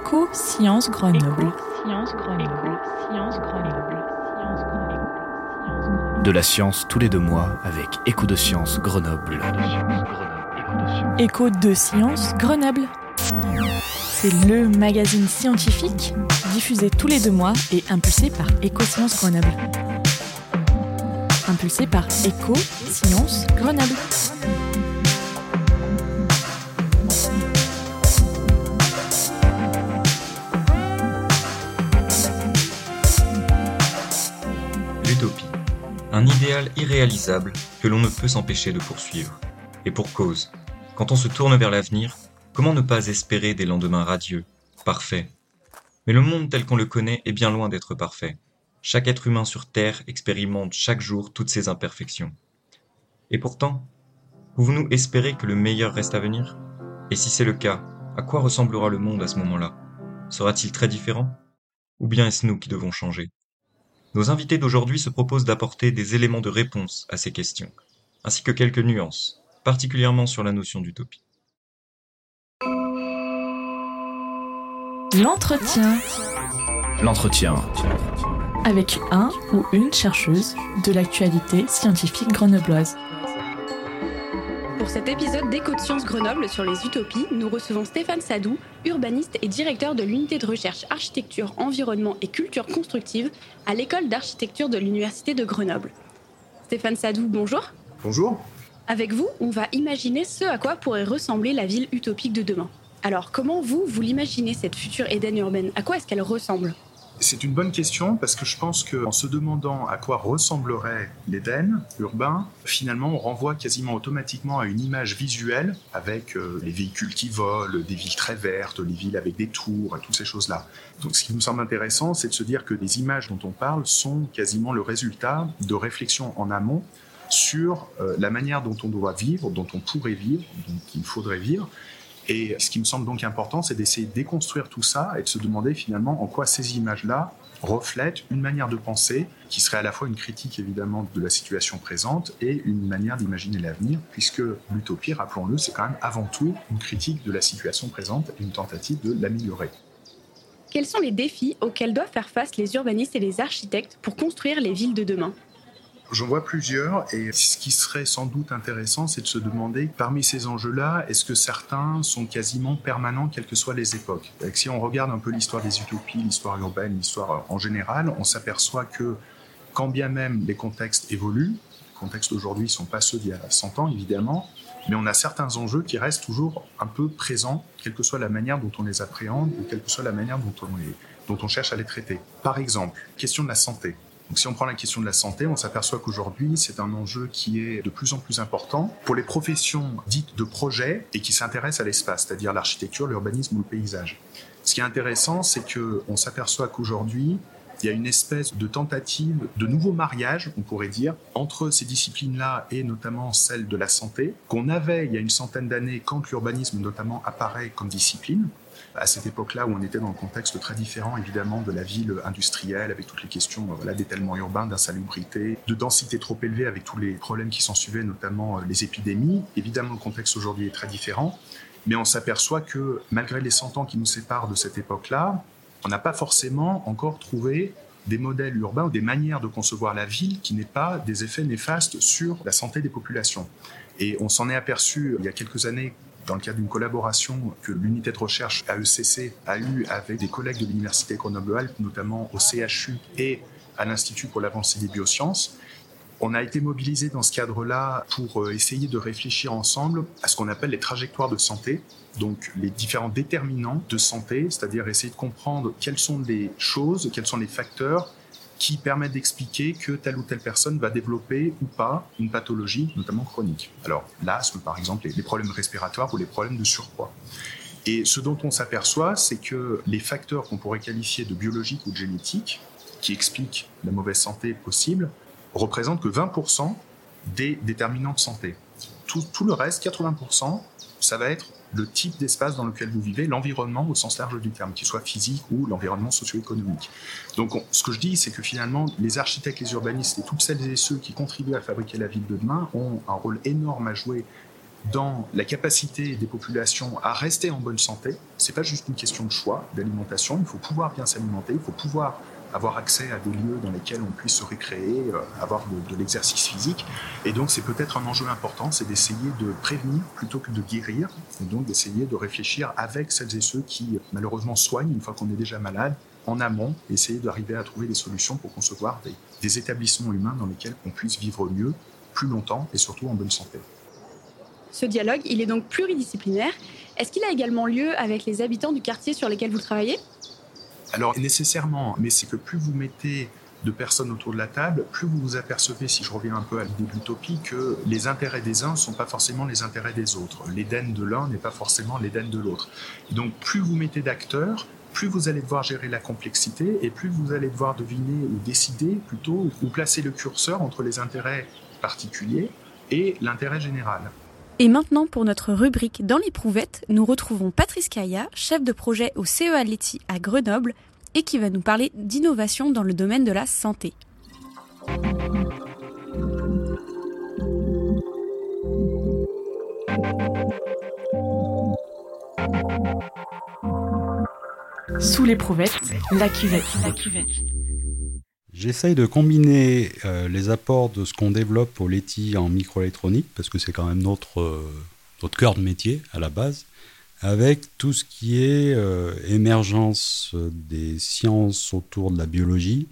Éco-Sciences Grenoble. De la science tous les deux mois avec Écho de Sciences Grenoble. Écho de Sciences Grenoble. C'est le magazine scientifique diffusé tous les deux mois et impulsé par Éco-Sciences Grenoble. Impulsé par Éco-Sciences Grenoble. Irréalisable que l'on ne peut s'empêcher de poursuivre. Et pour cause. Quand on se tourne vers l'avenir, comment ne pas espérer des lendemains radieux, parfaits? Mais le monde tel qu'on le connaît est bien loin d'être parfait. Chaque être humain sur Terre expérimente chaque jour toutes ses imperfections. Et pourtant, pouvons-nous espérer que le meilleur reste à venir? Et si c'est le cas, à quoi ressemblera le monde à ce moment-là? Sera-t-il très différent? Ou bien est-ce nous qui devons changer? Nos invités d'aujourd'hui se proposent d'apporter des éléments de réponse à ces questions, ainsi que quelques nuances, particulièrement sur la notion d'utopie. L'entretien L'entretien. avec un ou une chercheuse de l'actualité scientifique grenobloise. Pour cet épisode d'Éco de Sciences Grenoble sur les utopies, nous recevons Stéphane Sadou, urbaniste et directeur de l'unité de recherche architecture, environnement et culture constructive à l'école d'architecture de l'Université de Grenoble. Stéphane Sadou, bonjour. Bonjour. Avec vous, on va imaginer ce à quoi pourrait ressembler la ville utopique de demain. Alors, comment vous, vous l'imaginez, cette future Éden urbaine? À quoi est-ce qu'elle ressemble? C'est une bonne question parce que je pense qu'en se demandant à quoi ressemblerait l'Éden urbain, finalement on renvoie quasiment automatiquement à une image visuelle avec euh, les véhicules qui volent, des villes très vertes, les villes avec des tours et toutes ces choses-là. Donc ce qui nous semble intéressant, c'est de se dire que les images dont on parle sont quasiment le résultat de réflexions en amont sur euh, la manière dont on doit vivre, dont on pourrait vivre, dont il faudrait vivre, et ce qui me semble donc important, c'est d'essayer de déconstruire tout ça et de se demander finalement en quoi ces images-là reflètent une manière de penser qui serait à la fois une critique évidemment de la situation présente et une manière d'imaginer l'avenir, puisque l'utopie, rappelons-le, c'est quand même avant tout une critique de la situation présente et une tentative de l'améliorer. Quels sont les défis auxquels doivent faire face les urbanistes et les architectes pour construire les villes de demain? J'en vois plusieurs et ce qui serait sans doute intéressant, c'est de se demander, parmi ces enjeux-là, est-ce que certains sont quasiment permanents, quelles que soient les époques? Si on regarde un peu l'histoire des utopies, l'histoire urbaine, l'histoire en général, on s'aperçoit que quand bien même les contextes évoluent, les contextes d'aujourd'hui ne sont pas ceux d'il y a 100 ans évidemment, mais on a certains enjeux qui restent toujours un peu présents, quelle que soit la manière dont on les appréhende ou quelle que soit la manière dont on cherche à les traiter. Par exemple, question de la santé. Donc si on prend la question de la santé, on s'aperçoit qu'aujourd'hui, c'est un enjeu qui est de plus en plus important pour les professions dites de projet et qui s'intéressent à l'espace, c'est-à-dire l'architecture, l'urbanisme ou le paysage. Ce qui est intéressant, c'est qu'on s'aperçoit qu'aujourd'hui, il y a une espèce de tentative de nouveau mariage, on pourrait dire, entre ces disciplines-là et notamment celle de la santé, qu'on avait il y a une centaine d'années quand l'urbanisme notamment apparaît comme discipline, à cette époque-là où on était dans un contexte très différent évidemment de la ville industrielle avec toutes les questions euh, voilà, d'étalement urbain, d'insalubrité, de densité trop élevée avec tous les problèmes qui s'en suivaient, notamment euh, les épidémies. Évidemment, le contexte aujourd'hui est très différent, mais on s'aperçoit que malgré les 100 ans qui nous séparent de cette époque-là, on n'a pas forcément encore trouvé des modèles urbains ou des manières de concevoir la ville qui n'aient pas des effets néfastes sur la santé des populations. Et on s'en est aperçu il y a quelques années dans le cadre d'une collaboration que l'unité de recherche AECC a eue avec des collègues de l'Université Grenoble-Alpes, notamment au CHU et à l'Institut pour l'avancée des biosciences. On a été mobilisé dans ce cadre-là pour euh, essayer de réfléchir ensemble à ce qu'on appelle les trajectoires de santé, donc les différents déterminants de santé, c'est-à-dire essayer de comprendre quelles sont les choses, quels sont les facteurs qui permettent d'expliquer que telle ou telle personne va développer ou pas une pathologie, notamment chronique. Alors l'asthme, par exemple, les problèmes respiratoires ou les problèmes de surpoids. Et ce dont on s'aperçoit, c'est que les facteurs qu'on pourrait qualifier de biologiques ou de génétiques, qui expliquent la mauvaise santé possible, représentent que 20% des déterminants de santé. Tout, tout le reste, 80%, ça va être le type d'espace dans lequel vous vivez, l'environnement au sens large du terme, qu'il soit physique ou l'environnement socio-économique. Donc ce que je dis, c'est que finalement, les architectes, les urbanistes et toutes celles et ceux qui contribuent à fabriquer la ville de demain ont un rôle énorme à jouer dans la capacité des populations à rester en bonne santé. C'est pas juste une question de choix d'alimentation. Il faut pouvoir bien s'alimenter. Il faut pouvoir avoir accès à des lieux dans lesquels on puisse se récréer, euh, avoir de, l'exercice physique. Et donc, c'est peut-être un enjeu important, c'est d'essayer de prévenir plutôt que de guérir, et donc d'essayer de réfléchir avec celles et ceux qui, malheureusement, soignent une fois qu'on est déjà malade, en amont, essayer d'arriver à trouver des solutions pour concevoir des, des établissements humains dans lesquels on puisse vivre mieux, plus longtemps et surtout en bonne santé. Ce dialogue, il est donc pluridisciplinaire. Est-ce qu'il a également lieu avec les habitants du quartier sur lequel vous travaillez? Alors nécessairement, mais c'est que plus vous mettez de personnes autour de la table, plus vous vous apercevez, si je reviens un peu à l'idée de l'utopie, que les intérêts des uns ne sont pas forcément les intérêts des autres. L'Éden de l'un n'est pas forcément l'Éden de l'autre. Donc plus vous mettez d'acteurs, plus vous allez devoir gérer la complexité et plus vous allez devoir deviner ou décider plutôt ou placer le curseur entre les intérêts particuliers et l'intérêt général. Et maintenant, pour notre rubrique Dans l'éprouvette, nous retrouvons Patrice Caillat, chef de projet au CEA Leti à Grenoble, et qui va nous parler d'innovation dans le domaine de la santé. Sous l'éprouvette, la la cuvette. J'essaye de combiner euh, les apports de ce qu'on développe au Leti en microélectronique, parce que c'est quand même notre, euh, notre cœur de métier à la base, avec tout ce qui est euh, émergence des sciences autour de la biologie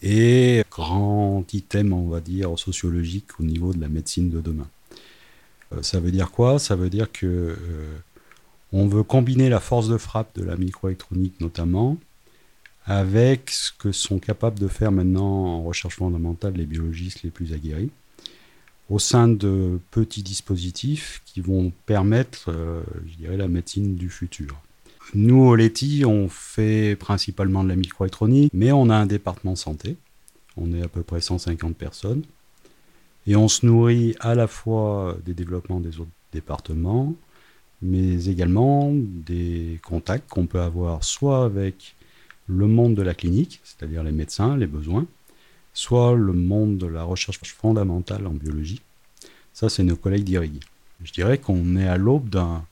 et grand item, on va dire, sociologique au niveau de la médecine de demain. Ça veut dire quoi? Ça veut dire que on veut combiner la force de frappe de la microélectronique notamment avec ce que sont capables de faire maintenant en recherche fondamentale les biologistes les plus aguerris au sein de petits dispositifs qui vont permettre, euh, je dirais, la médecine du futur. Nous, au Leti, on fait principalement de la microélectronique, mais on a un département santé. On est à peu près 150 personnes. Et on se nourrit à la fois des développements des autres départements, mais également des contacts qu'on peut avoir soit avec le monde de la clinique, c'est-à-dire les médecins, les besoins, soit le monde de la recherche fondamentale en biologie. Ça, c'est nos collègues d'IRIG. Je dirais qu'on est à l'aube d'un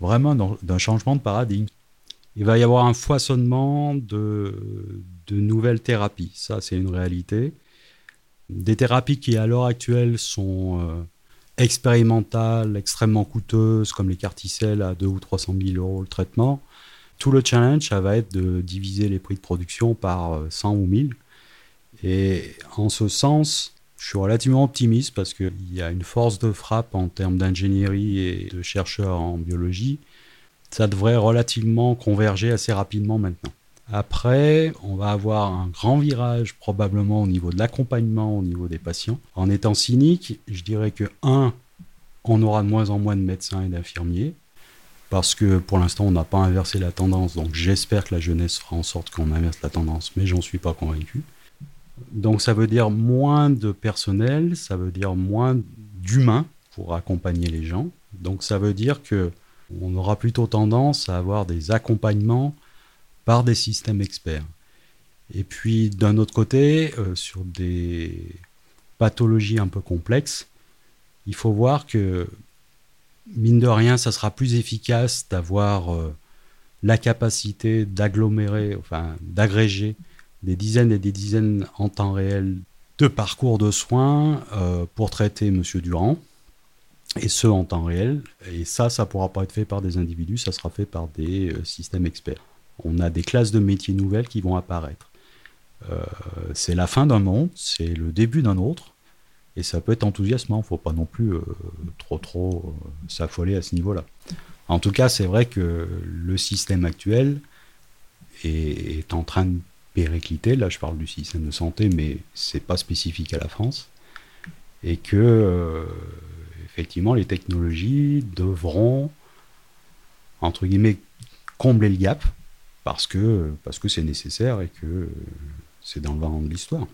vraiment d'un changement de paradigme. Il va y avoir un foisonnement de, nouvelles thérapies. Ça, c'est une réalité. Des thérapies qui, à l'heure actuelle, sont euh, expérimentales, extrêmement coûteuses, comme les carticelles à 2 ou 300 000 euros le traitement. Tout le challenge, ça va être de diviser les prix de production par 100 ou 1000. Et en ce sens, je suis relativement optimiste parce qu'il y a une force de frappe en termes d'ingénierie et de chercheurs en biologie. Ça devrait relativement converger assez rapidement maintenant. Après, on va avoir un grand virage probablement au niveau de l'accompagnement, au niveau des patients. En étant cynique, je dirais que, un, on aura de moins en moins de médecins et d'infirmiers, parce que pour l'instant, on n'a pas inversé la tendance. Donc j'espère que la jeunesse fera en sorte qu'on inverse la tendance, mais j'en suis pas convaincu. Donc ça veut dire moins de personnel, ça veut dire moins d'humains pour accompagner les gens. Donc ça veut dire que on aura plutôt tendance à avoir des accompagnements par des systèmes experts. Et puis d'un autre côté, euh, sur des pathologies un peu complexes, il faut voir que mine de rien, ça sera plus efficace d'avoir euh, la capacité d'agglomérer, enfin d'agréger des dizaines et des dizaines en temps réel de parcours de soins euh, pour traiter Monsieur Durand, et ce en temps réel. Et ça, ça ne pourra pas être fait par des individus, ça sera fait par des euh, systèmes experts. On a des classes de métiers nouvelles qui vont apparaître. C'est la fin d'un monde, c'est le début d'un autre, et ça peut être enthousiasmant. Faut pas non plus trop trop s'affoler à ce niveau-là. En tout cas, c'est vrai que le système actuel est, est en train de péricliter. Là, je parle du système de santé, mais c'est pas spécifique à la France. Et que, euh, effectivement, les technologies devront, entre guillemets, combler le gap parce que parce que c'est nécessaire et que c'est dans le vent de l'histoire.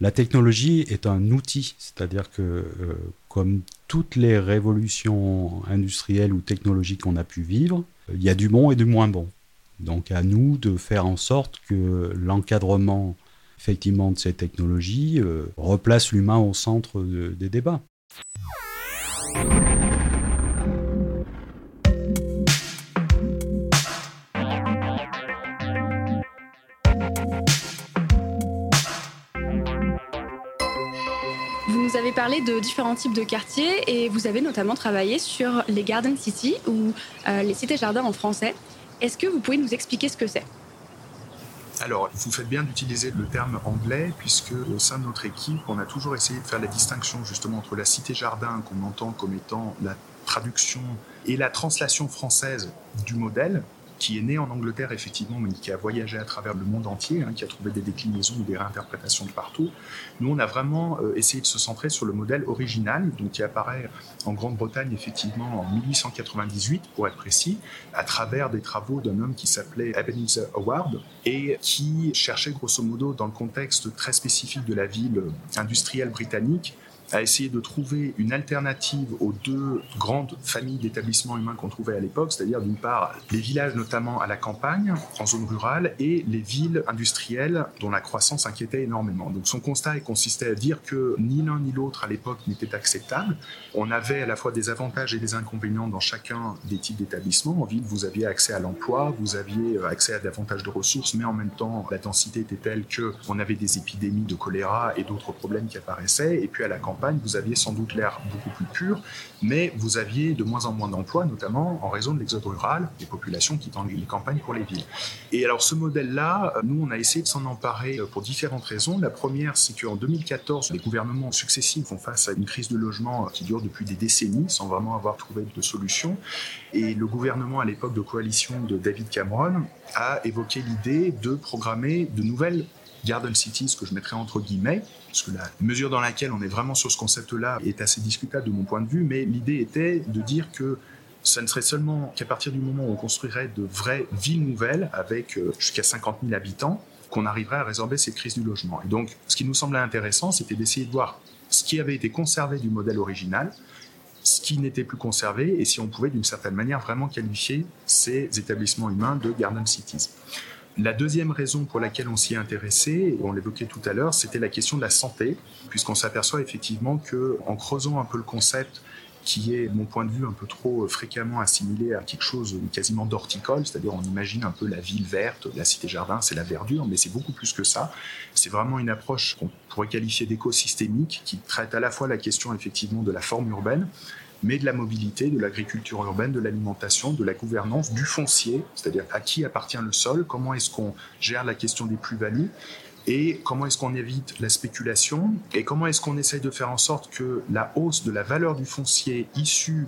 La technologie est un outil, c'est-à-dire que euh, comme toutes les révolutions industrielles ou technologiques qu'on a pu vivre, il y a du bon et du moins bon. Donc à nous de faire en sorte que l'encadrement effectivement de ces technologies euh, replace l'humain au centre de, des débats. De différents types de quartiers et vous avez notamment travaillé sur les Garden City ou euh, les cités-jardins en français. Est-ce que vous pouvez nous expliquer ce que c'est? Alors, vous faites bien d'utiliser le terme anglais, puisque au sein de notre équipe, on a toujours essayé de faire la distinction justement entre la cité-jardin qu'on entend comme étant la traduction et la translation française du modèle, qui est né en Angleterre effectivement, mais qui a voyagé à travers le monde entier, hein, qui a trouvé des déclinaisons ou des réinterprétations de partout. Nous, on a vraiment euh, essayé de se centrer sur le modèle original, donc qui apparaît en Grande-Bretagne effectivement en 1898, pour être précis, à travers des travaux d'un homme qui s'appelait Ebenezer Howard et qui cherchait grosso modo dans le contexte très spécifique de la ville industrielle britannique à essayer de trouver une alternative aux deux grandes familles d'établissements humains qu'on trouvait à l'époque, c'est-à-dire d'une part les villages notamment à la campagne, en zone rurale, et les villes industrielles dont la croissance inquiétait énormément. Donc son constat consistait à dire que ni l'un ni l'autre à l'époque n'était acceptable. On avait à la fois des avantages et des inconvénients dans chacun des types d'établissements. En ville, vous aviez accès à l'emploi, vous aviez accès à davantage de ressources, mais en même temps, la densité était telle que on avait des épidémies de choléra et d'autres problèmes qui apparaissaient. Et puis à la campagne, vous aviez sans doute l'air beaucoup plus pur, mais vous aviez de moins en moins d'emplois, notamment en raison de l'exode rural, des populations quittant les campagnes pour les villes. Et alors ce modèle-là, nous, on a essayé de s'en emparer pour différentes raisons. La première, c'est qu'en 2014, les gouvernements successifs font face à une crise de logement qui dure depuis des décennies, sans vraiment avoir trouvé de solution. Et le gouvernement, à l'époque de coalition de David Cameron, a évoqué l'idée de programmer de nouvelles Garden Cities, que je mettrai entre guillemets, parce que la mesure dans laquelle on est vraiment sur ce concept-là est assez discutable de mon point de vue, mais l'idée était de dire que ça ne serait seulement qu'à partir du moment où on construirait de vraies villes nouvelles avec euh, jusqu'à 50 000 habitants qu'on arriverait à résorber cette crise du logement. Et donc, ce qui nous semblait intéressant, c'était d'essayer de voir ce qui avait été conservé du modèle original, ce qui n'était plus conservé, et si on pouvait d'une certaine manière vraiment qualifier ces établissements humains de Garden Cities. La deuxième raison pour laquelle on s'y est intéressé, et on l'évoquait tout à l'heure, c'était la question de la santé, puisqu'on s'aperçoit effectivement que, en creusant un peu le concept, qui est, mon point de vue, un peu trop fréquemment assimilé à quelque chose quasiment d'horticole, c'est-à-dire on imagine un peu la ville verte, la cité-jardin, c'est la verdure, mais c'est beaucoup plus que ça. C'est vraiment une approche qu'on pourrait qualifier d'écosystémique, qui traite à la fois la question effectivement de la forme urbaine, mais de la mobilité, de l'agriculture urbaine, de l'alimentation, de la gouvernance, du foncier, c'est-à-dire à qui appartient le sol, comment est-ce qu'on gère la question des plus-values, et comment est-ce qu'on évite la spéculation, et comment est-ce qu'on essaye de faire en sorte que la hausse de la valeur du foncier issue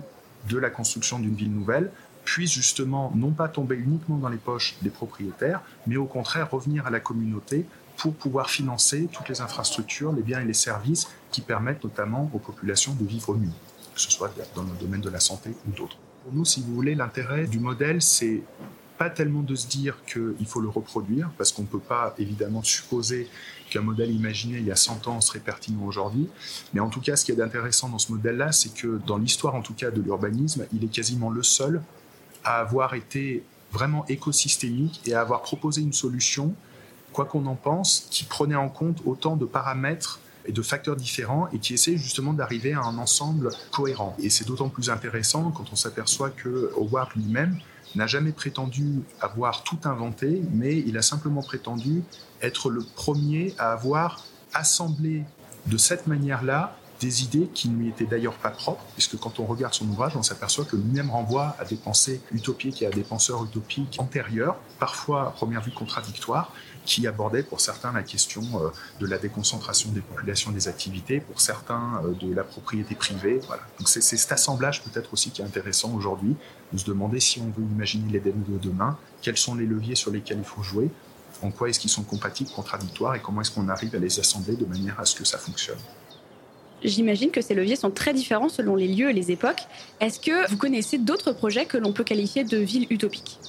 de la construction d'une ville nouvelle puisse justement non pas tomber uniquement dans les poches des propriétaires, mais au contraire revenir à la communauté pour pouvoir financer toutes les infrastructures, les biens et les services qui permettent notamment aux populations de vivre mieux que ce soit dans le domaine de la santé ou d'autres. Pour nous, si vous voulez, l'intérêt du modèle, c'est pas tellement de se dire qu'il faut le reproduire, parce qu'on ne peut pas évidemment supposer qu'un modèle imaginé il y a 100 ans serait pertinent aujourd'hui. Mais en tout cas, ce qui est intéressant dans ce modèle-là, c'est que dans l'histoire en tout cas de l'urbanisme, il est quasiment le seul à avoir été vraiment écosystémique et à avoir proposé une solution, quoi qu'on en pense, qui prenait en compte autant de paramètres et de facteurs différents et qui essaie justement d'arriver à un ensemble cohérent. Et c'est d'autant plus intéressant quand on s'aperçoit que Howard lui-même n'a jamais prétendu avoir tout inventé, mais il a simplement prétendu être le premier à avoir assemblé de cette manière-là des idées qui ne lui étaient d'ailleurs pas propres, puisque quand on regarde son ouvrage, on s'aperçoit que lui-même renvoie à des pensées utopiques et à des penseurs utopiques antérieurs, parfois à première vue contradictoires, qui abordaient pour certains la question euh, de la déconcentration des populations des activités, pour certains euh, de la propriété privée. Voilà. Donc c'est cet assemblage peut-être aussi qui est intéressant aujourd'hui, de se demander si on veut imaginer l'Éden de demain, quels sont les leviers sur lesquels il faut jouer, en quoi est-ce qu'ils sont compatibles, contradictoires, et comment est-ce qu'on arrive à les assembler de manière à ce que ça fonctionne. J'imagine que ces leviers sont très différents selon les lieux et les époques. Est-ce que vous connaissez d'autres projets que l'on peut qualifier de villes utopiques?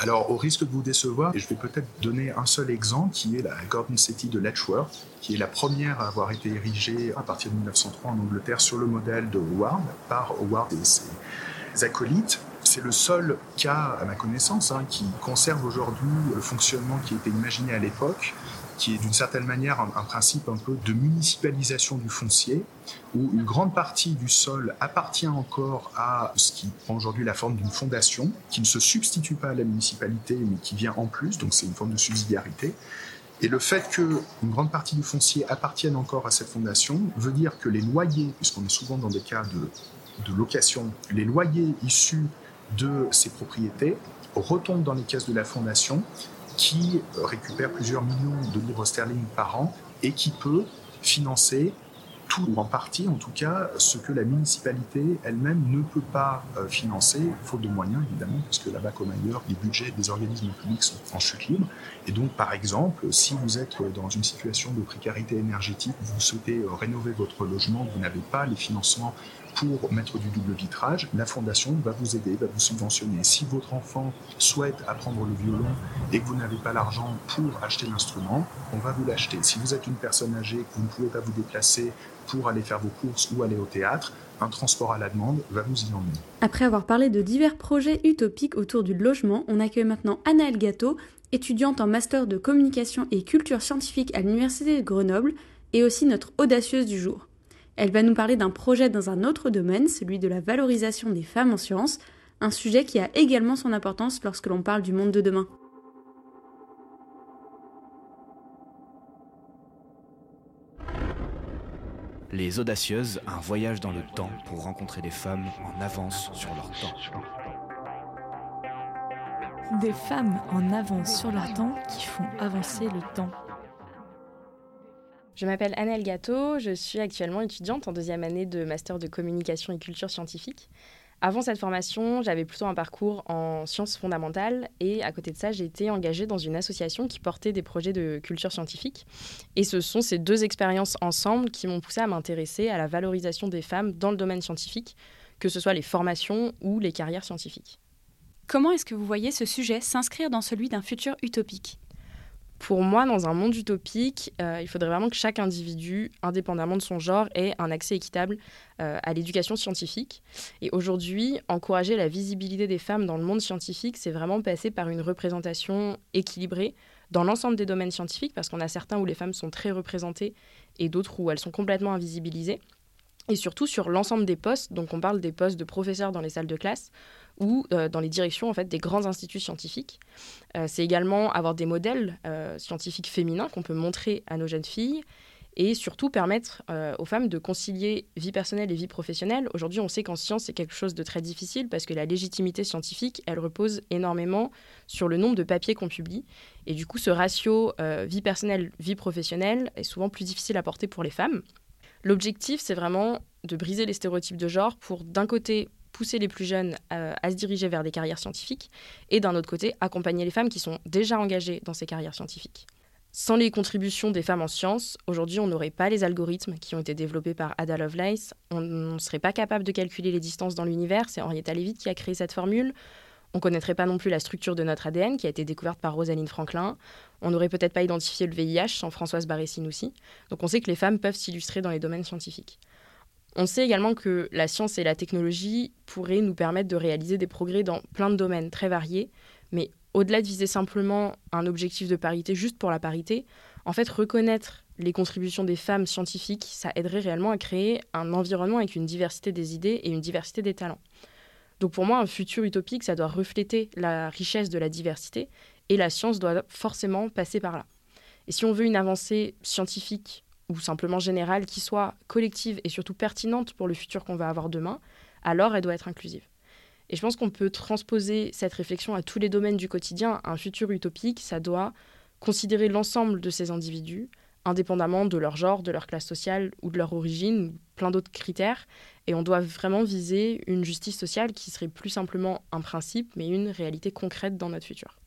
Alors, au risque de vous décevoir, je vais peut-être donner un seul exemple, qui est la Garden City de Letchworth, qui est la première à avoir été érigée à partir de 1903 en Angleterre sur le modèle de Howard, par Howard et ses acolytes. C'est le seul cas, à ma connaissance, hein, qui conserve aujourd'hui le fonctionnement qui a été imaginé à l'époque, qui est d'une certaine manière un, principe un peu de municipalisation du foncier, où une grande partie du sol appartient encore à ce qui prend aujourd'hui la forme d'une fondation, qui ne se substitue pas à la municipalité, mais qui vient en plus, donc c'est une forme de subsidiarité. Et le fait qu'une grande partie du foncier appartienne encore à cette fondation veut dire que les loyers, puisqu'on est souvent dans des cas de, de location, les loyers issus de ces propriétés retombent dans les caisses de la fondation qui récupère plusieurs millions de livres sterling par an et qui peut financer tout ou en partie en tout cas ce que la municipalité elle-même ne peut pas euh, financer, faute de moyens évidemment, parce que là-bas comme ailleurs, les budgets des organismes publics sont en chute libre. Et donc par exemple, si vous êtes dans une situation de précarité énergétique, vous souhaitez euh, rénover votre logement, vous n'avez pas les financements pour mettre du double vitrage, la fondation va vous aider, va vous subventionner. Si votre enfant souhaite apprendre le violon et que vous n'avez pas l'argent pour acheter l'instrument, on va vous l'acheter. Si vous êtes une personne âgée, que vous ne pouvez pas vous déplacer pour aller faire vos courses ou aller au théâtre, un transport à la demande va vous y emmener. Après avoir parlé de divers projets utopiques autour du logement, on accueille maintenant Anna Elgato, étudiante en master de communication et culture scientifique à l'Université de Grenoble, et aussi notre audacieuse du jour. Elle va nous parler d'un projet dans un autre domaine, celui de la valorisation des femmes en sciences, un sujet qui a également son importance lorsque l'on parle du monde de demain. Les Audacieuses, un voyage dans le temps pour rencontrer des femmes en avance sur leur temps. Des femmes en avance sur leur temps qui font avancer le temps. Je m'appelle Annelle Gâteau, je suis actuellement étudiante en deuxième année de master de communication et culture scientifique. Avant cette formation, j'avais plutôt un parcours en sciences fondamentales et à côté de ça, j'ai été engagée dans une association qui portait des projets de culture scientifique. Et ce sont ces deux expériences ensemble qui m'ont poussée à m'intéresser à la valorisation des femmes dans le domaine scientifique, que ce soit les formations ou les carrières scientifiques. Comment est-ce que vous voyez ce sujet s'inscrire dans celui d'un futur utopique? Pour moi, dans un monde utopique, euh, il faudrait vraiment que chaque individu, indépendamment de son genre, ait un accès équitable euh, à l'éducation scientifique. Et aujourd'hui, encourager la visibilité des femmes dans le monde scientifique, c'est vraiment passer par une représentation équilibrée dans l'ensemble des domaines scientifiques, parce qu'on a certains où les femmes sont très représentées et d'autres où elles sont complètement invisibilisées. Et surtout sur l'ensemble des postes, donc on parle des postes de professeurs dans les salles de classe, ou euh, dans les directions en fait des grands instituts scientifiques. Euh, c'est également avoir des modèles euh, scientifiques féminins qu'on peut montrer à nos jeunes filles et surtout permettre aux femmes de concilier vie personnelle et vie professionnelle. Aujourd'hui, on sait qu'en science, c'est quelque chose de très difficile parce que la légitimité scientifique, elle repose énormément sur le nombre de papiers qu'on publie. Et du coup, ce ratio vie personnelle, vie professionnelle est souvent plus difficile à porter pour les femmes. L'objectif, c'est vraiment de briser les stéréotypes de genre pour, d'un côté, pousser les plus jeunes à, se diriger vers des carrières scientifiques et d'un autre côté, accompagner les femmes qui sont déjà engagées dans ces carrières scientifiques. Sans les contributions des femmes en sciences, aujourd'hui, on n'aurait pas les algorithmes qui ont été développés par Ada Lovelace, on ne serait pas capable de calculer les distances dans l'univers, c'est Henrietta Leavitt qui a créé cette formule, on connaîtrait pas non plus la structure de notre ADN qui a été découverte par Rosalind Franklin. On n'aurait peut-être pas identifié le VIH sans Françoise Barré-Sinoussi. Donc on sait que les femmes peuvent s'illustrer dans les domaines scientifiques. On sait également que la science et la technologie pourraient nous permettre de réaliser des progrès dans plein de domaines très variés, mais au-delà de viser simplement un objectif de parité juste pour la parité, en fait, reconnaître les contributions des femmes scientifiques, ça aiderait réellement à créer un environnement avec une diversité des idées et une diversité des talents. Donc pour moi, un futur utopique, ça doit refléter la richesse de la diversité et la science doit forcément passer par là. Et si on veut une avancée scientifique ou simplement générale qui soit collective et surtout pertinente pour le futur qu'on va avoir demain, alors elle doit être inclusive. Et je pense qu'on peut transposer cette réflexion à tous les domaines du quotidien. Un futur utopique, ça doit considérer l'ensemble de ces individus, indépendamment de leur genre, de leur classe sociale ou de leur origine, plein d'autres critères. Et on doit vraiment viser une justice sociale qui serait plus simplement un principe, mais une réalité concrète dans notre futur.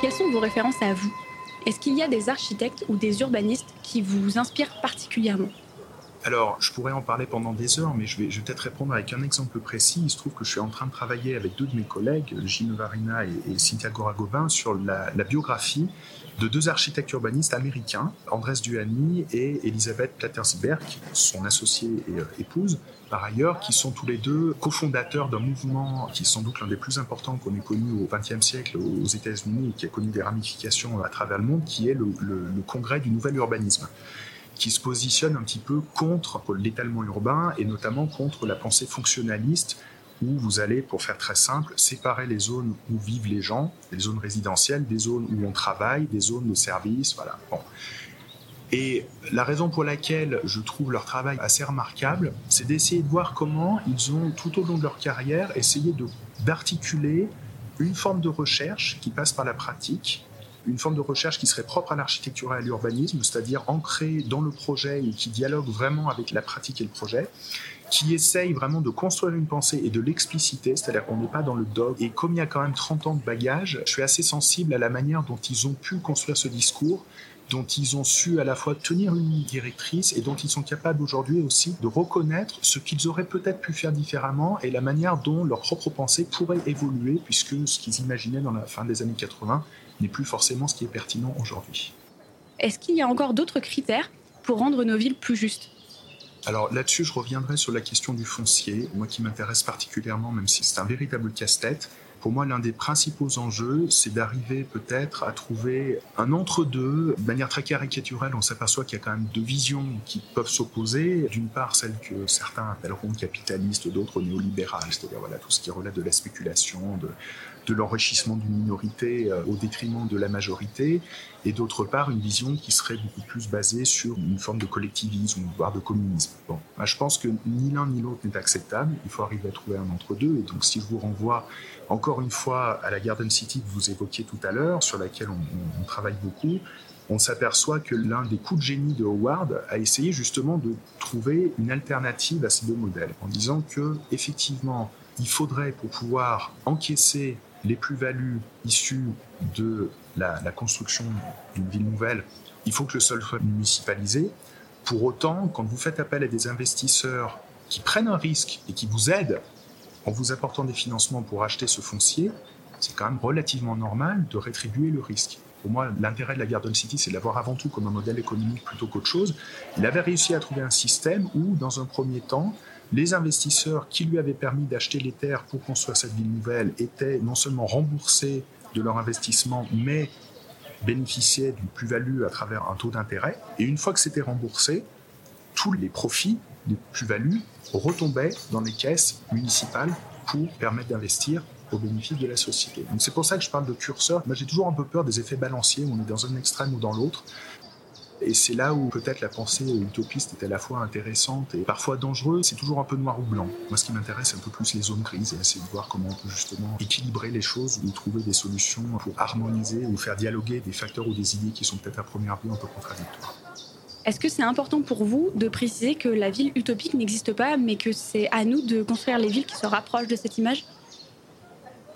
Quelles sont vos références à vous? Est-ce qu'il y a des architectes ou des urbanistes qui vous inspirent particulièrement? Alors, je pourrais en parler pendant des heures, mais je vais, peut-être répondre avec un exemple précis. Il se trouve que je suis en train de travailler avec deux de mes collègues, Gilles Varina et, Cynthia Goragobin, sur la, biographie de deux architectes urbanistes américains, Andrés Duhani et Elisabeth Plattersberg, son associée et euh, épouse, par ailleurs, qui sont tous les deux cofondateurs d'un mouvement qui est sans doute l'un des plus importants qu'on ait connu au XXe siècle aux États-Unis et qui a connu des ramifications à travers le monde, qui est le Congrès du Nouvel Urbanisme qui se positionne un petit peu contre l'étalement urbain et notamment contre la pensée fonctionnaliste où vous allez, pour faire très simple, séparer les zones où vivent les gens, les zones résidentielles, des zones où on travaille, des zones de services, voilà. Bon. Et la raison pour laquelle je trouve leur travail assez remarquable, c'est d'essayer de voir comment ils ont, tout au long de leur carrière, essayé d'articuler une forme de recherche qui passe par la pratique une forme de recherche qui serait propre à l'architecture et à l'urbanisme, c'est-à-dire ancrée dans le projet et qui dialogue vraiment avec la pratique et le projet, qui essaye vraiment de construire une pensée et de l'expliciter, c'est-à-dire qu'on n'est pas dans le dogme. Et comme il y a quand même 30 ans de bagage, je suis assez sensible à la manière dont ils ont pu construire ce discours dont ils ont su à la fois tenir une ligne directrice et dont ils sont capables aujourd'hui aussi de reconnaître ce qu'ils auraient peut-être pu faire différemment et la manière dont leur propre pensée pourrait évoluer puisque ce qu'ils imaginaient dans la fin des années 80 n'est plus forcément ce qui est pertinent aujourd'hui. Est-ce qu'il y a encore d'autres critères pour rendre nos villes plus justes? Alors là-dessus, je reviendrai sur la question du foncier, moi qui m'intéresse particulièrement, même si c'est un véritable casse-tête. Pour moi, l'un des principaux enjeux, c'est d'arriver peut-être à trouver un entre-deux. De manière très caricaturelle, on s'aperçoit qu'il y a quand même deux visions qui peuvent s'opposer. D'une part, celle que certains appelleront capitaliste, d'autres néolibérales, c'est-à-dire voilà, tout ce qui relève de la spéculation, de, de l'enrichissement d'une minorité euh, au détriment de la majorité, et d'autre part une vision qui serait beaucoup plus basée sur une forme de collectivisme, voire de communisme. Bon, je pense que ni l'un ni l'autre n'est acceptable, il faut arriver à trouver un entre-deux, et donc si je vous renvoie encore une fois à la Garden City que vous évoquiez tout à l'heure, sur laquelle on, on travaille beaucoup, on s'aperçoit que l'un des coups de génie de Howard a essayé justement de trouver une alternative à ces deux modèles, en disant que effectivement, il faudrait pour pouvoir encaisser les plus-values issues de la, construction d'une ville nouvelle, il faut que le sol soit municipalisé. Pour autant, quand vous faites appel à des investisseurs qui prennent un risque et qui vous aident en vous apportant des financements pour acheter ce foncier, c'est quand même relativement normal de rétribuer le risque. Pour moi, l'intérêt de la Garden City, c'est de l'avoir avant tout comme un modèle économique plutôt qu'autre chose. Il avait réussi à trouver un système où, dans un premier temps, les investisseurs qui lui avaient permis d'acheter les terres pour construire cette ville nouvelle étaient non seulement remboursés de leur investissement, mais bénéficiaient d'une plus-value à travers un taux d'intérêt. Et une fois que c'était remboursé, tous les profits, les plus-values, retombaient dans les caisses municipales pour permettre d'investir au bénéfice de la société. C'est pour ça que je parle de curseur. Moi j'ai toujours un peu peur des effets balanciers où on est dans un extrême ou dans l'autre. Et c'est là où peut-être la pensée utopiste est à la fois intéressante et parfois dangereuse. C'est toujours un peu noir ou blanc. Moi, ce qui m'intéresse, c'est un peu plus les zones grises et essayer de voir comment on peut justement équilibrer les choses ou trouver des solutions pour harmoniser ou faire dialoguer des facteurs ou des idées qui sont peut-être à première vue un peu contradictoires. Est-ce que c'est important pour vous de préciser que la ville utopique n'existe pas, mais que c'est à nous de construire les villes qui se rapprochent de cette image?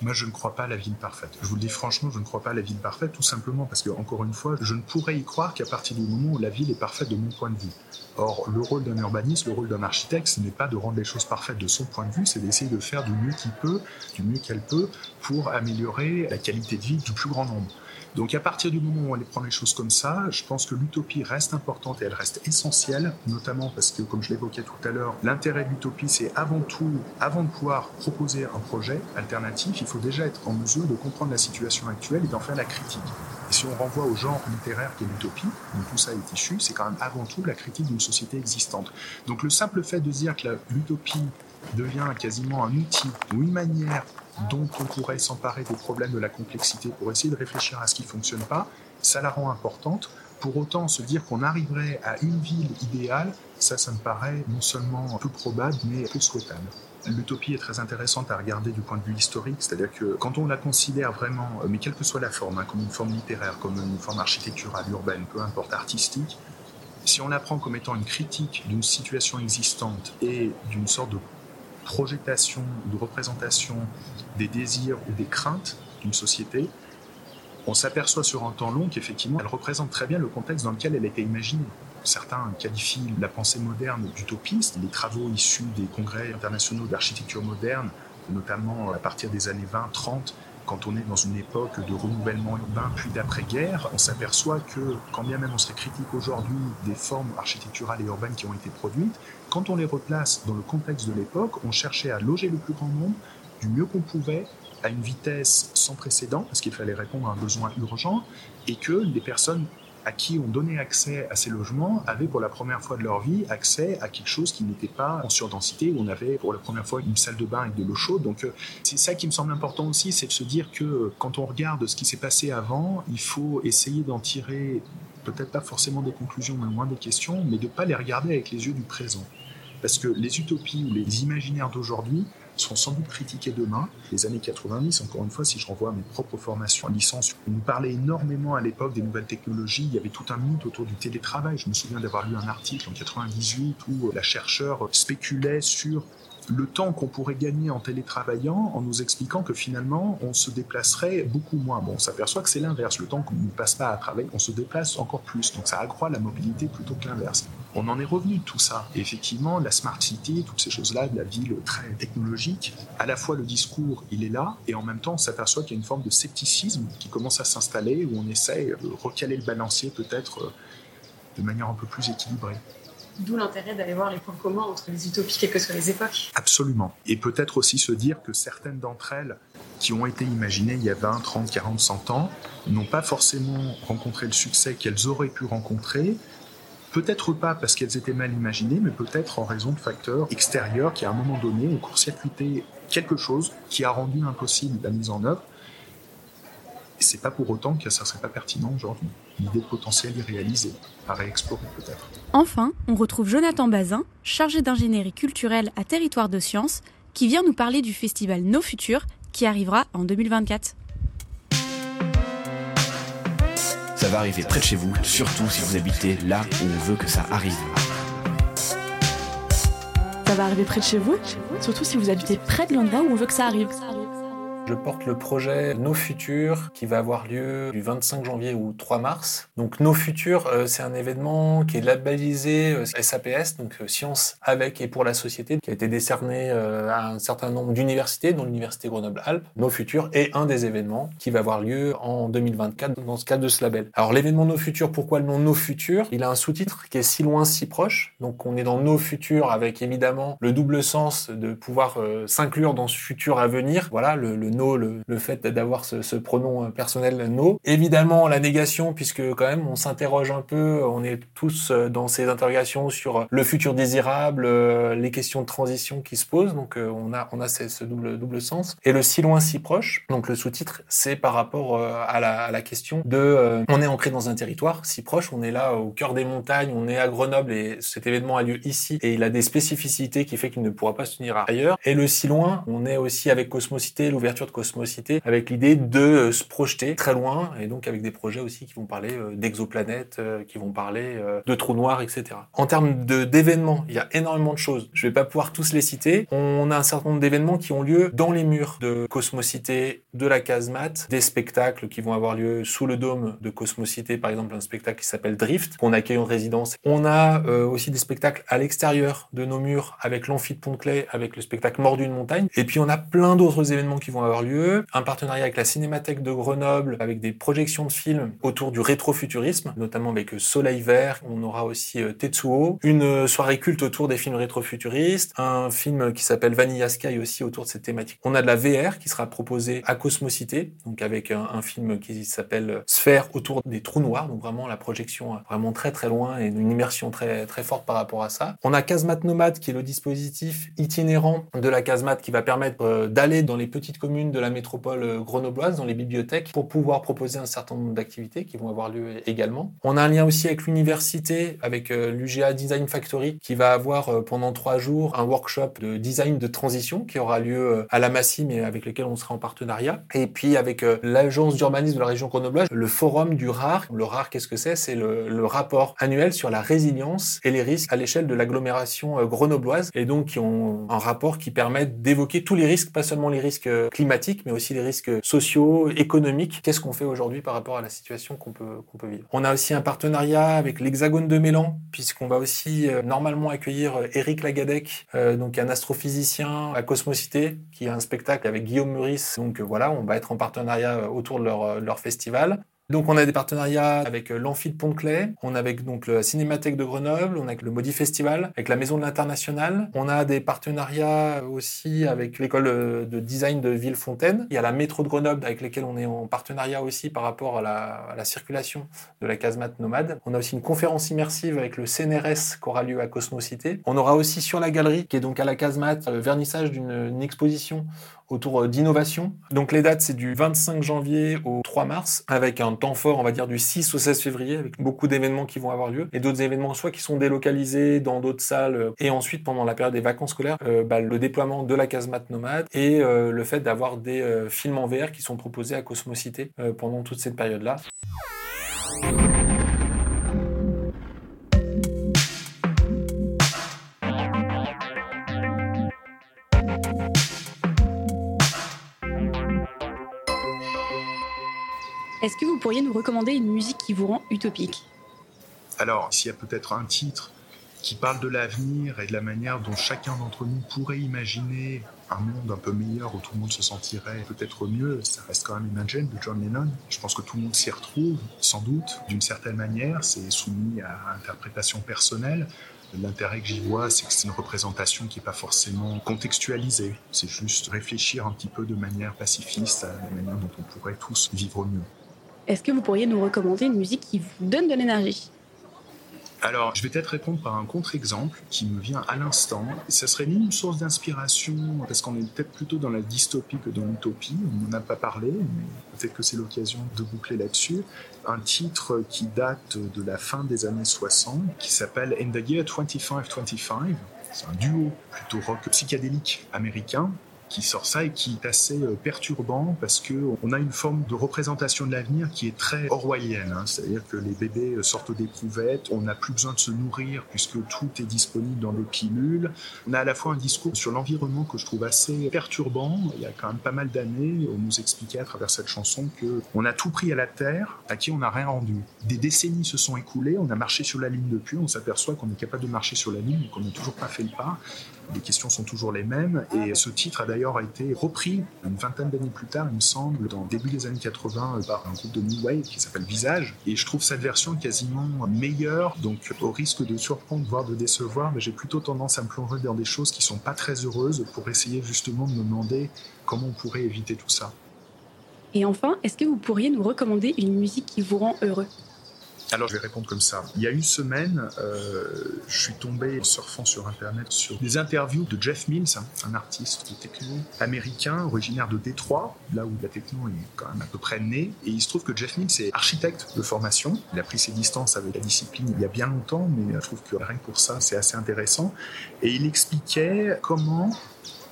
Moi, je ne crois pas à la ville parfaite. Je vous le dis franchement, je ne crois pas à la ville parfaite, tout simplement parce que, encore une fois, je ne pourrais y croire qu'à partir du moment où la ville est parfaite de mon point de vue. Or, le rôle d'un urbaniste, le rôle d'un architecte, ce n'est pas de rendre les choses parfaites de son point de vue, c'est d'essayer de faire du mieux qu'il peut, du mieux qu'elle peut, pour améliorer la qualité de vie du plus grand nombre. Donc à partir du moment où on allait prendre les choses comme ça, je pense que l'utopie reste importante et elle reste essentielle, notamment parce que, comme je l'évoquais tout à l'heure, l'intérêt de l'utopie, c'est avant tout, avant de pouvoir proposer un projet alternatif, il faut déjà être en mesure de comprendre la situation actuelle et d'en faire la critique. Et si on renvoie au genre littéraire qu'est l'utopie, dont tout ça est issu, c'est quand même avant tout la critique d'une société existante. Donc le simple fait de dire que l'utopie devient quasiment un outil ou une manière dont on pourrait s'emparer des problèmes de la complexité pour essayer de réfléchir à ce qui ne fonctionne pas, ça la rend importante. Pour autant, se dire qu'on arriverait à une ville idéale, ça, ça me paraît non seulement peu probable, mais peu souhaitable. L'utopie est très intéressante à regarder du point de vue historique, c'est-à-dire que quand on la considère vraiment, euh, mais quelle que soit la forme, hein, comme une forme littéraire, comme une forme architecturale, urbaine, peu importe, artistique, si on la prend comme étant une critique d'une situation existante et d'une sorte de projetation ou de représentation des désirs ou des craintes d'une société, on s'aperçoit sur un temps long qu'effectivement, elle représente très bien le contexte dans lequel elle a été imaginée. Certains qualifient la pensée moderne d'utopiste. Les travaux issus des congrès internationaux d'architecture moderne, notamment à partir des années 20-30, quand on est dans une époque de renouvellement urbain puis d'après-guerre, on s'aperçoit que, quand bien même on serait critique aujourd'hui des formes architecturales et urbaines qui ont été produites, quand on les replace dans le contexte de l'époque, on cherchait à loger le plus grand nombre du mieux qu'on pouvait, à une vitesse sans précédent, parce qu'il fallait répondre à un besoin urgent, et que les personnes à qui on donnait accès à ces logements avaient pour la première fois de leur vie accès à quelque chose qui n'était pas en surdensité, où on avait pour la première fois une salle de bain avec de l'eau chaude. Donc euh, c'est ça qui me semble important aussi, c'est de se dire que quand on regarde ce qui s'est passé avant, il faut essayer d'en tirer peut-être pas forcément des conclusions, mais au moins des questions, mais de ne pas les regarder avec les yeux du présent. Parce que les utopies ou les imaginaires d'aujourd'hui seront sans doute critiqués demain. Les années 90, encore une fois, si je renvoie à mes propres formations en licence, on nous parlait énormément à l'époque des nouvelles technologies. Il y avait tout un mythe autour du télétravail. Je me souviens d'avoir lu un article en 98 où la chercheur spéculait sur le temps qu'on pourrait gagner en télétravaillant en nous expliquant que finalement on se déplacerait beaucoup moins. Bon, on s'aperçoit que c'est l'inverse. Le temps qu'on ne passe pas à travailler, on se déplace encore plus. Donc ça accroît la mobilité plutôt que l'inverse. On en est revenu de tout ça. Et effectivement, la smart city, toutes ces choses-là, la ville très technologique, à la fois le discours, il est là, et en même temps, on s'aperçoit qu'il y a une forme de scepticisme qui commence à s'installer, où on essaie de recaler le balancier peut-être euh, de manière un peu plus équilibrée. D'où l'intérêt d'aller voir les points communs entre les utopies, quelles que soient les époques. Absolument. Et peut-être aussi se dire que certaines d'entre elles, qui ont été imaginées il y a 20, 30, 40, 100 ans, n'ont pas forcément rencontré le succès qu'elles auraient pu rencontrer. Peut-être pas parce qu'elles étaient mal imaginées, mais peut-être en raison de facteurs extérieurs qui, à un moment donné, ont court-circuité quelque chose qui a rendu impossible la mise en œuvre c'est pas pour autant que ça serait pas pertinent aujourd'hui. L'idée de potentiel irréalisé, à réexplorer peut-être. Enfin, on retrouve Jonathan Bazin, chargé d'ingénierie culturelle à Territoire de Sciences, qui vient nous parler du festival Nos Futurs, qui arrivera en 2024. Ça va arriver près de chez vous, surtout si vous habitez là où on veut que ça arrive. Ça va arriver près de chez vous, surtout si vous habitez près de l'endroit où on veut que ça arrive. Je porte le projet Nos Futurs qui va avoir lieu du 25 janvier au 3 mars. Donc Nos Futurs, euh, c'est un événement qui est labellisé SAPS, euh, donc euh, Sciences avec et pour la société, qui a été décerné à un certain nombre d'universités, dont l'Université Grenoble-Alpes. Nos Futurs est un des événements qui va avoir lieu en 2024 dans ce cadre de ce label. Alors l'événement Nos Futurs, pourquoi le nom Nos Futurs? Il a un sous-titre qui est si loin, si proche. Donc on est dans Nos Futurs avec évidemment le double sens de pouvoir s'inclure dans ce futur à venir. Voilà, le, le no, le, fait d'avoir ce, pronom euh, personnel no. Évidemment, la négation, puisque quand même, on s'interroge un peu, on est tous euh, dans ces interrogations sur le futur désirable, euh, les questions de transition qui se posent, donc on a, on a ce, double, double sens. Et le si loin, si proche, donc le sous-titre, c'est par rapport à la, à la question de, on est ancré dans un territoire si proche, on est là au cœur des montagnes, on est à Grenoble et cet événement a lieu ici et il a des spécificités qui fait qu'il ne pourra pas se tenir ailleurs. Et le si loin, on est aussi avec Cosmocité, l'ouverture de Cosmocité, avec l'idée de euh, se projeter très loin, et donc avec des projets aussi qui vont parler euh, d'exoplanètes, euh, qui vont parler de trous noirs, etc. En termes d'événements, il y a énormément de choses. Je vais pas pouvoir tous les citer. On a un certain nombre d'événements qui ont lieu dans les murs de Cosmocité, de la casemate, des spectacles qui vont avoir lieu sous le dôme de Cosmocité, par exemple un spectacle qui s'appelle Drift, qu'on accueille en résidence. On a aussi des spectacles à l'extérieur de nos murs avec l'amphi de Pont-de-Clay, avec le spectacle Mort d'une montagne. Et puis on a plein d'autres événements qui vont avoir lieu. Un partenariat avec la Cinémathèque de Grenoble, avec des projections de films autour du rétrofuturisme, notamment avec Soleil Vert. On aura aussi euh, Tetsuo. Une soirée culte autour des films rétrofuturistes. Un film qui s'appelle Vanilla Sky aussi autour de cette thématique. On a de la VR qui sera proposée à Cosmocité, donc avec un, film qui s'appelle Sphère autour des trous noirs. Donc vraiment la projection vraiment très très loin et une immersion très très forte par rapport à ça. On a Casemate Nomade qui est le dispositif itinérant de la Casemate qui va permettre euh, d'aller dans les petites communes de la métropole euh, grenobloise, dans les bibliothèques, pour pouvoir proposer un certain nombre d'activités qui vont avoir lieu également. On a un lien aussi avec l'université, avec euh, l'UGA Design Factory, qui va avoir euh, pendant trois jours un workshop de design de transition qui aura lieu à la Massy, mais avec lequel on sera en partenariat. Et puis avec l'agence d'urbanisme de la région grenobloise, le forum du RAR. Le RAR, qu'est-ce que c'est? C'est le, le, rapport annuel sur la résilience et les risques à l'échelle de l'agglomération grenobloise, et donc qui ont un rapport qui permet d'évoquer tous les risques, pas seulement les risques climatiques, mais aussi les risques sociaux, économiques. Qu'est-ce qu'on fait aujourd'hui par rapport à la situation qu'on peut, peut vivre? On a aussi un partenariat avec l'Hexagone de Mélan, puisqu'on va aussi euh, normalement accueillir Eric Lagadec, euh, donc un astrophysicien à Cosmocité, qui a un spectacle avec Guillaume Meurice. Donc voilà, on va être en partenariat autour de leur, leur festival. Donc on a des partenariats avec euh, l'Amphi de Pont-de-Clay, on a avec donc la Cinémathèque de Grenoble, on a avec le Maudit Festival, avec la Maison de l'International. On a des partenariats aussi avec l'école euh, de design de Villefontaine. Il y a la métro de Grenoble avec lesquels on est en partenariat aussi par rapport à la, circulation de la casemate nomade. On a aussi une conférence immersive avec le CNRS qui aura lieu à Cosmocité. On aura aussi sur la galerie, qui est donc à la casemate, le vernissage d'une exposition autour euh, d'innovation. Donc les dates, c'est du 25 janvier au 3 mars, avec un temps fort, on va dire, du 6 au 16 février, avec beaucoup d'événements qui vont avoir lieu, et d'autres événements soit qui sont délocalisés dans d'autres salles, euh, et ensuite, pendant la période des vacances scolaires, euh, bah, le déploiement de la casemate nomade, et le fait d'avoir des films en VR qui sont proposés à Cosmocité pendant toute cette période-là. Est-ce que vous pourriez nous recommander une musique qui vous rend utopique? Alors, s'il y a peut-être un titre qui parle de l'avenir et de la manière dont chacun d'entre nous pourrait imaginer un monde un peu meilleur où tout le monde se sentirait peut-être mieux, ça reste quand même Imagine de John Lennon. Je pense que tout le monde s'y retrouve, sans doute, d'une certaine manière. C'est soumis à interprétation personnelle. L'intérêt que j'y vois, c'est que c'est une représentation qui n'est pas forcément contextualisée. C'est juste réfléchir un petit peu de manière pacifiste à la manière dont on pourrait tous vivre mieux. Est-ce que vous pourriez nous recommander une musique qui vous donne de l'énergie? Alors, je vais peut-être répondre par un contre-exemple qui me vient à l'instant. Ça serait ni une source d'inspiration, parce qu'on est peut-être plutôt dans la dystopie que dans l'utopie. On n'en a pas parlé, mais peut-être que c'est l'occasion de boucler là-dessus. Un titre qui date de la fin des années 60, qui s'appelle In the Year 2525. C'est un duo plutôt rock psychédélique américain qui sort ça et qui est assez euh, perturbant parce que on a une forme de représentation de l'avenir qui est très orwellienne. Hein. C'est-à-dire que les bébés euh, sortent des couvettes, on n'a plus besoin de se nourrir puisque tout est disponible dans des pilules. On a à la fois un discours sur l'environnement que je trouve assez perturbant. Il y a quand même pas mal d'années, on nous expliquait à travers cette chanson que on a tout pris à la terre, à qui on n'a rien rendu. Des décennies se sont écoulées, on a marché sur la ligne depuis, on s'aperçoit qu'on est capable de marcher sur la ligne qu'on n'a toujours pas fait le pas. Les questions sont toujours les mêmes et ce titre a d'ailleurs été repris une vingtaine d'années plus tard, il me semble, dans le début des années 80 par un groupe de New Wave qui s'appelle Visage. Et je trouve cette version quasiment meilleure, donc au risque de surprendre, voire de décevoir, mais j'ai plutôt tendance à me plonger dans des choses qui sont pas très heureuses pour essayer justement de me demander comment on pourrait éviter tout ça. Et enfin, est-ce que vous pourriez nous recommander une musique qui vous rend heureux? Alors je vais répondre comme ça. Il y a une semaine, euh, je suis tombé en surfant sur Internet sur des interviews de Jeff Mills, un artiste de techno américain, originaire de Détroit, là où la techno est quand même à peu près née. Et il se trouve que Jeff Mills est architecte de formation. Il a pris ses distances avec la discipline il y a bien longtemps, mais je trouve que rien que pour ça, c'est assez intéressant. Et il expliquait comment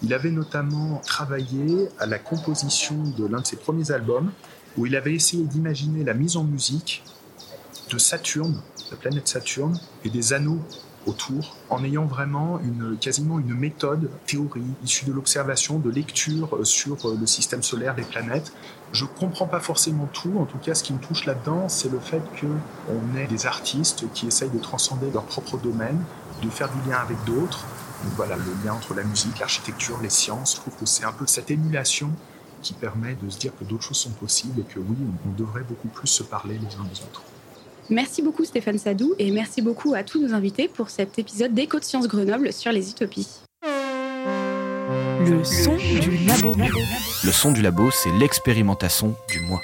il avait notamment travaillé à la composition de l'un de ses premiers albums, où il avait essayé d'imaginer la mise en musique de Saturne, la planète Saturne, et des anneaux autour, en ayant vraiment une, quasiment une méthode, théorie, issue de l'observation, de lecture euh, sur euh, le système solaire des planètes. Je comprends pas forcément tout, en tout cas ce qui me touche là-dedans, c'est le fait qu'on ait des artistes qui essayent de transcender leur propre domaine, de faire du lien avec d'autres. voilà, le lien entre la musique, l'architecture, les sciences, je trouve que c'est un peu cette émulation qui permet de se dire que d'autres choses sont possibles et que oui, on devrait beaucoup plus se parler les uns des autres. Merci beaucoup Stéphane Sadou et merci beaucoup à tous nos invités pour cet épisode d'Éco de Sciences Grenoble sur les utopies. Le son du labo. Le son du labo, c'est l'expérimentation du moi.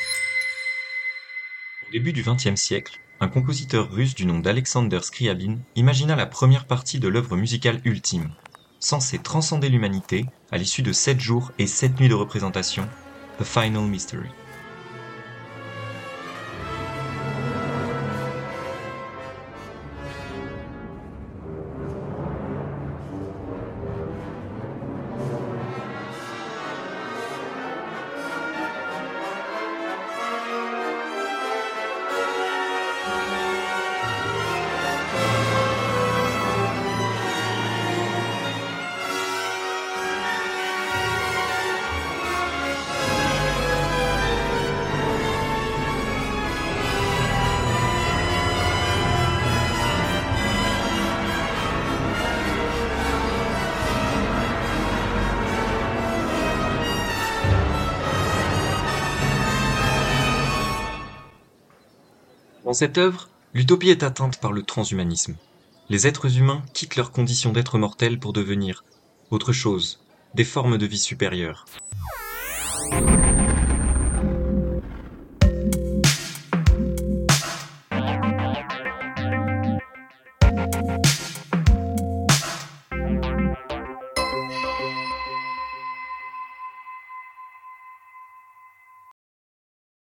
Au début du XXe siècle, un compositeur russe du nom d'Alexander Scriabin imagina la première partie de l'œuvre musicale ultime, censée transcender l'humanité à l'issue de sept jours et sept nuits de représentation, The Final Mystery. Dans cette œuvre, l'utopie est atteinte par le transhumanisme. Les êtres humains quittent leurs conditions d'être mortels pour devenir autre chose, des formes de vie supérieures.